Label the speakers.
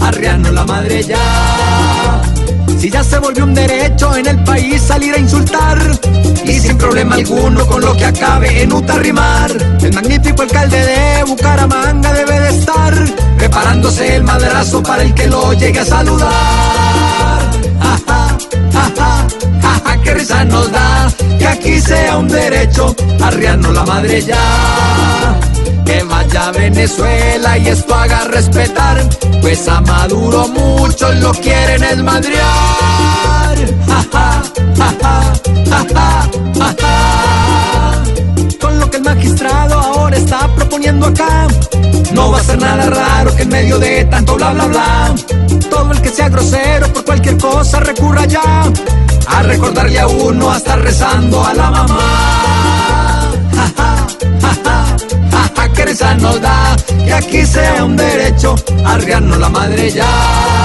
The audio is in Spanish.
Speaker 1: Arriarnos la madre ya. Si ya se volvió un derecho en el país salir a insultar y sin problema alguno con lo que acabe en utarrimar. El magnífico alcalde de Bucaramanga debe de estar preparándose el madrazo para el que lo llegue a saludar. Ja, ja, ja, qué risa nos da que aquí sea un derecho arriarnos la madre ya. Que vaya Venezuela y esto haga respetar, pues a Maduro muchos lo quieren esmadrear. Ja, ja, ja. Con lo que el magistrado ahora está proponiendo acá, no va a ser nada raro que en medio de tanto bla bla bla, todo el que sea grosero por cualquier cosa recurra ya a recordarle a uno a estar rezando a la mamá. Nos da que aquí sea un derecho arriarnos la madre ya.